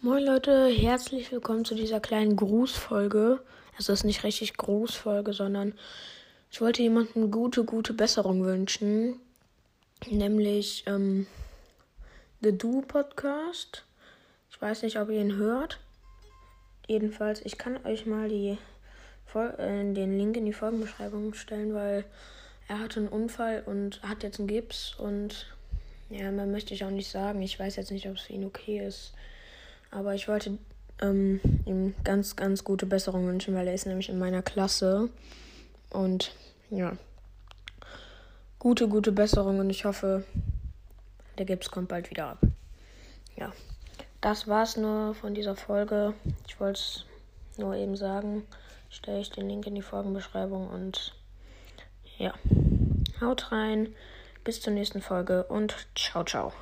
Moin Leute, herzlich willkommen zu dieser kleinen Grußfolge. Es ist nicht richtig Grußfolge, sondern ich wollte jemandem gute, gute Besserung wünschen. Nämlich ähm, The Do Podcast. Ich weiß nicht, ob ihr ihn hört. Jedenfalls, ich kann euch mal die, äh, den Link in die Folgenbeschreibung stellen, weil er hatte einen Unfall und hat jetzt einen Gips und ja, mehr möchte ich auch nicht sagen. Ich weiß jetzt nicht, ob es für ihn okay ist. Aber ich wollte ähm, ihm ganz, ganz gute Besserung wünschen, weil er ist nämlich in meiner Klasse. Und ja, gute, gute Besserung und ich hoffe, der Gips kommt bald wieder ab. Ja, das war's nur von dieser Folge. Ich wollte es nur eben sagen. Stelle ich den Link in die Folgenbeschreibung und ja, haut rein. Bis zur nächsten Folge und ciao, ciao.